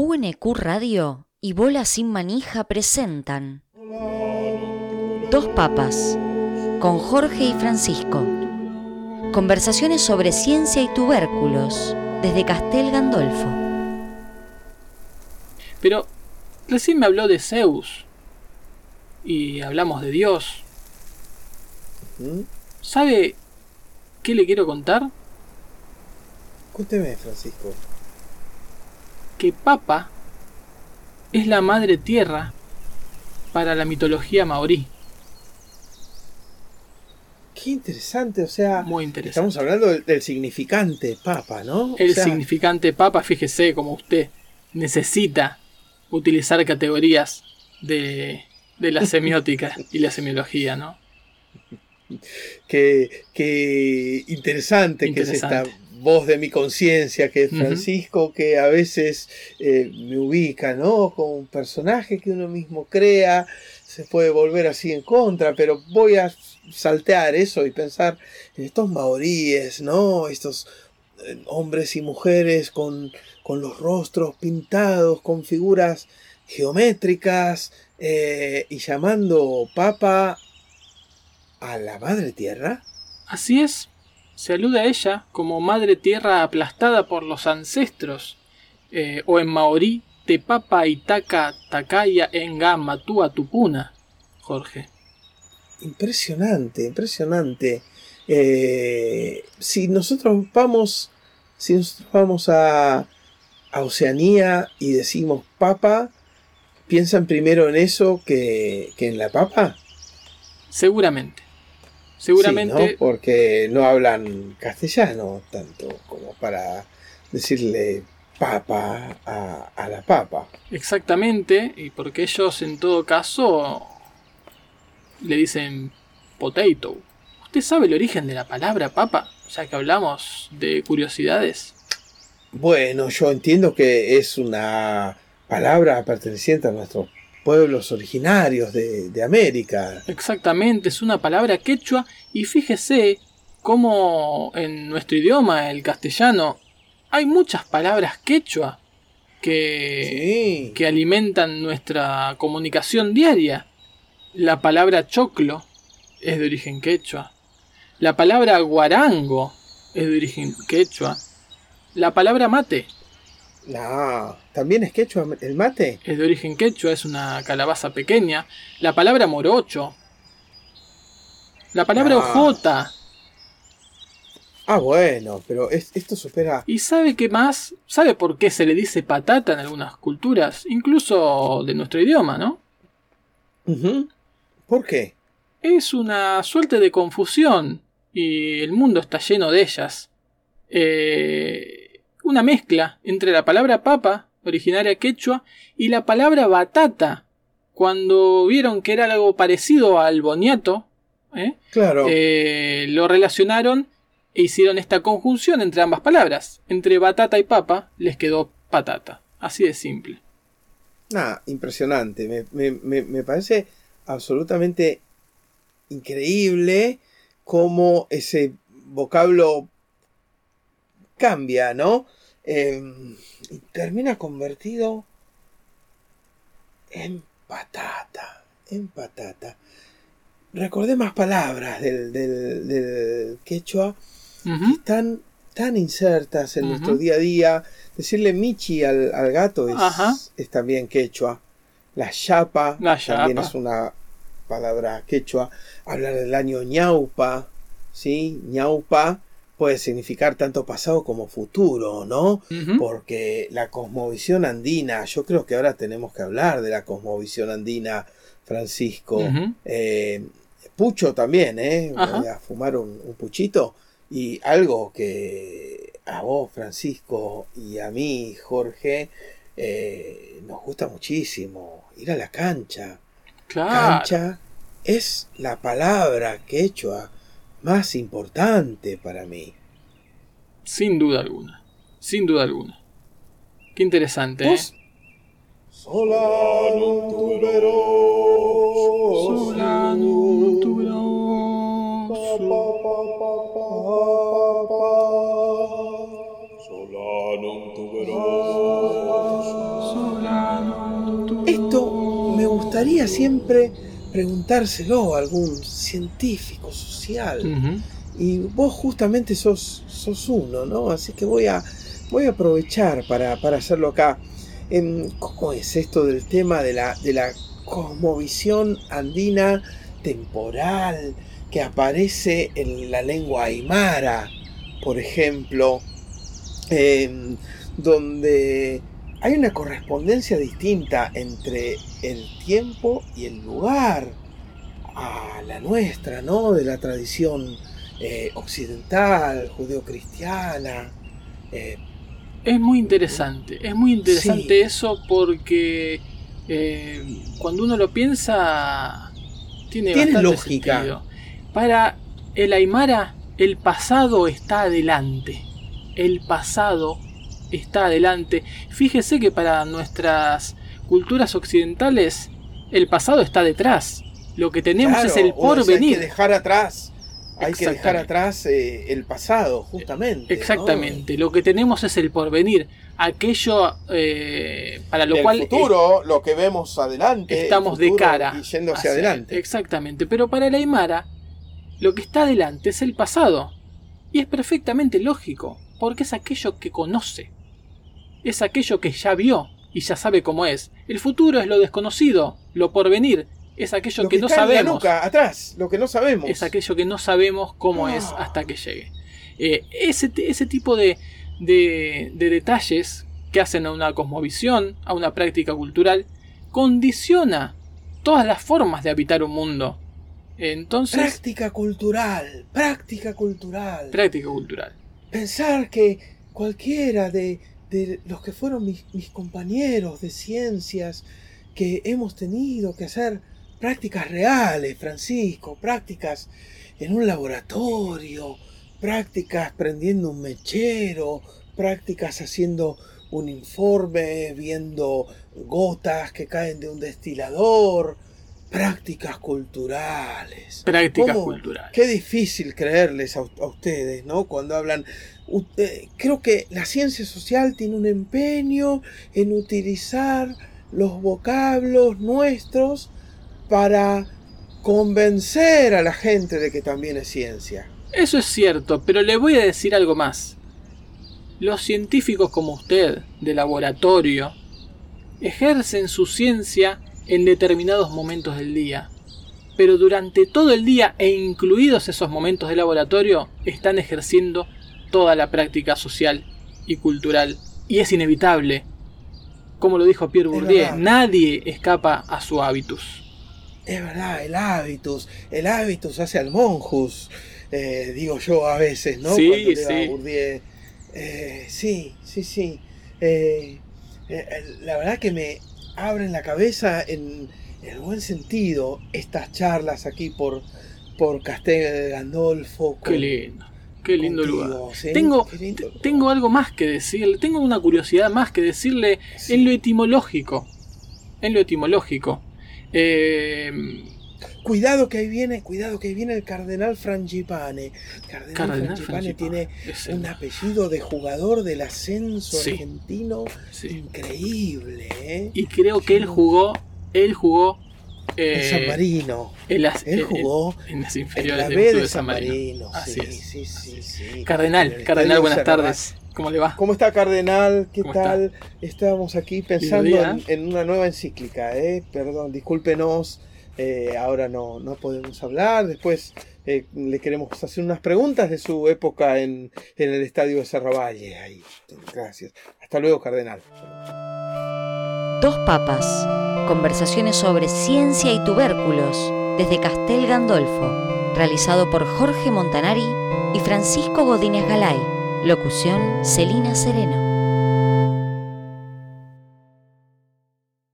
UNQ Radio y Bola Sin Manija presentan Dos Papas con Jorge y Francisco. Conversaciones sobre ciencia y tubérculos desde Castel Gandolfo. Pero recién me habló de Zeus y hablamos de Dios. ¿Sabe qué le quiero contar? Cuénteme, Francisco. Que Papa es la madre tierra para la mitología maorí. Qué interesante, o sea, Muy interesante. estamos hablando del, del significante papa, ¿no? O El sea, significante papa, fíjese como usted necesita utilizar categorías de, de la semiótica y la semiología, ¿no? Qué, qué interesante, que es Interesante. esta voz de mi conciencia, que es. Francisco, que a veces eh, me ubica, ¿no? Como un personaje que uno mismo crea, se puede volver así en contra, pero voy a saltear eso y pensar en estos maoríes, ¿no? Estos eh, hombres y mujeres con, con los rostros pintados, con figuras geométricas, eh, y llamando papa a la madre tierra. Así es, se alude a ella como madre tierra aplastada por los ancestros, eh, o en maorí, te papa itaka takaya enga matua tupuna, Jorge. Impresionante, impresionante. Eh, si nosotros vamos, si nosotros vamos a, a Oceanía y decimos papa, ¿piensan primero en eso que, que en la papa? Seguramente. Sí, Seguramente, ¿no? Porque no hablan castellano tanto como para decirle papa a, a la papa. exactamente, y porque ellos en todo caso le dicen potato. ¿Usted sabe el origen de la palabra papa? Ya que hablamos de curiosidades. Bueno, yo entiendo que es una palabra perteneciente a nuestros pueblos originarios de, de América. Exactamente, es una palabra quechua y fíjese cómo en nuestro idioma, el castellano, hay muchas palabras quechua que, Sí. que alimentan nuestra comunicación diaria. La palabra choclo es de origen quechua. La palabra guarango es de origen quechua. La palabra mate No, también es quechua el mate. es de origen quechua, es una calabaza pequeña. La palabra morocho. La palabra Ah. ojota. Ah, bueno, pero es- esto supera. ¿Y sabe qué más? ¿Sabe por qué se le dice patata en algunas culturas? Incluso de nuestro idioma, ¿no? ¿Por qué? Es una suerte de confusión y el mundo está lleno de ellas. Eh, una mezcla entre la palabra papa, originaria quechua, y la palabra batata. Cuando vieron que era algo parecido al boniato, ¿eh? Claro. Eh, lo relacionaron e hicieron esta conjunción entre ambas palabras. Entre batata y papa les quedó patata. Así de simple. Nah, impresionante. Me, me- me- me parece absolutamente increíble cómo ese vocablo cambia, ¿no? Eh, y termina convertido en patata. En patata. Recordé más palabras del, del- del quechua que están tan insertas en nuestro día a día. Decirle michi al, al gato es, también quechua. La chapa La también es una palabra quechua. Hablar del año ñaupa, ¿sí? ñaupa puede significar tanto pasado como futuro, ¿no? Porque la cosmovisión andina, yo creo que ahora tenemos que hablar de la cosmovisión andina, Francisco. Eh, pucho también, ¿eh? Ajá. Voy a fumar un, un puchito. Y algo que a vos, Francisco, y a mí, Jorge, eh, nos gusta muchísimo. Ir a la cancha. Claro. Cancha es la palabra quechua más importante para mí. Sin duda alguna. Sin duda alguna. Qué interesante, ¿eh? ¿Vos? Solanum tuberoso. Solanum tuberoso. Solanum tuberoso. esto me gustaría siempre preguntárselo a algún científico social. Y vos justamente sos, sos uno, ¿no? Así que voy a, voy a aprovechar para, hacerlo acá. Em, ¿Cómo es esto del tema de la, de la cosmovisión andina temporal que aparece en la lengua aymara, por ejemplo, em, donde hay una correspondencia distinta entre el tiempo y el lugar a la nuestra, ¿no? De la tradición eh, occidental, judeocristiana. Eh. es muy interesante, es muy interesante eso porque eh, cuando uno lo piensa tiene, bastante lógica. Sentido. Para el Aymara, el pasado está adelante. El pasado está adelante. Fíjese que para nuestras culturas occidentales el pasado está detrás. Lo que tenemos es el porvenir. hay que dejar atrás. Hay que dejar atrás eh, el pasado, justamente. Exactamente. Lo que tenemos es el porvenir. Aquello eh, para lo cual. El futuro, lo que vemos adelante. Estamos de cara. Y yendo hacia adelante. Exactamente. Pero para el Aymara, lo que está adelante es el pasado. Y es perfectamente lógico. Porque es aquello que conoce es aquello que ya vio y ya sabe cómo es. El futuro es lo desconocido, lo porvenir, es aquello que, no sabemos. atrás, lo que no sabemos. Es aquello que no sabemos cómo es ah. hasta que llegue. Eh, ese, ese, tipo de, de, detalles que hacen a una cosmovisión, a una práctica cultural, condiciona todas las formas de habitar un mundo. Entonces, práctica cultural, práctica cultural. Práctica cultural. Pensar que cualquiera de, de los que fueron mis, compañeros de ciencias, que hemos tenido que hacer prácticas reales, Francisco, prácticas en un laboratorio, prácticas prendiendo un mechero, prácticas haciendo un informe, viendo gotas que caen de un destilador, prácticas culturales. Prácticas culturales. Qué difícil creerles a, a, ustedes, ¿no? Cuando hablan creo que la ciencia social tiene un empeño en utilizar los vocablos nuestros para convencer a la gente de que también es ciencia. Eso es cierto, pero le voy a decir algo más. Los científicos como usted, de laboratorio, ejercen su ciencia en determinados momentos del día, pero durante todo el día e incluidos esos momentos de laboratorio están ejerciendo toda la práctica social y cultural. Y es inevitable. Como lo dijo Pierre Bourdieu, nadie escapa a su hábitus. Es verdad, el hábitus. El hábitus hace al monjus, eh, digo yo a veces, ¿no? Sí, sí. Eh, sí, sí, sí. Eh, la verdad que me abren la cabeza en, el buen sentido estas charlas aquí por, por Castel Gandolfo. Qué lindo Qué lindo lugar. Tengo, tengo algo más que decirle, tengo una curiosidad más que decirle en lo etimológico. En lo etimológico. Eh, cuidado que ahí viene, cuidado que ahí viene el cardenal Frangipane. Cardenal, Frangipane, tiene un apellido de jugador del ascenso argentino increíble. ¿eh? Y creo que él jugó, él jugó en San eh, Marino. Él jugó en, las inferiores de, San Marino. Así sí, Sí, sí, Cardenal, Cardenal, buenas tardes. ¿Cómo le va? ¿Cómo está, Cardenal? ¿Qué tal? Estábamos aquí pensando en, una nueva encíclica, ¿eh? Perdón, discúlpenos. Eh, ahora no, no podemos hablar. Después eh, le queremos hacer unas preguntas de su época en, en el estadio de Cerravalle. Ahí. Gracias. Hasta luego, Cardenal. Dos papas. Conversaciones sobre ciencia y tubérculos desde Castel Gandolfo. Realizado por Jorge Montanari y Francisco Godínez Galay. Locución Celina Sereno.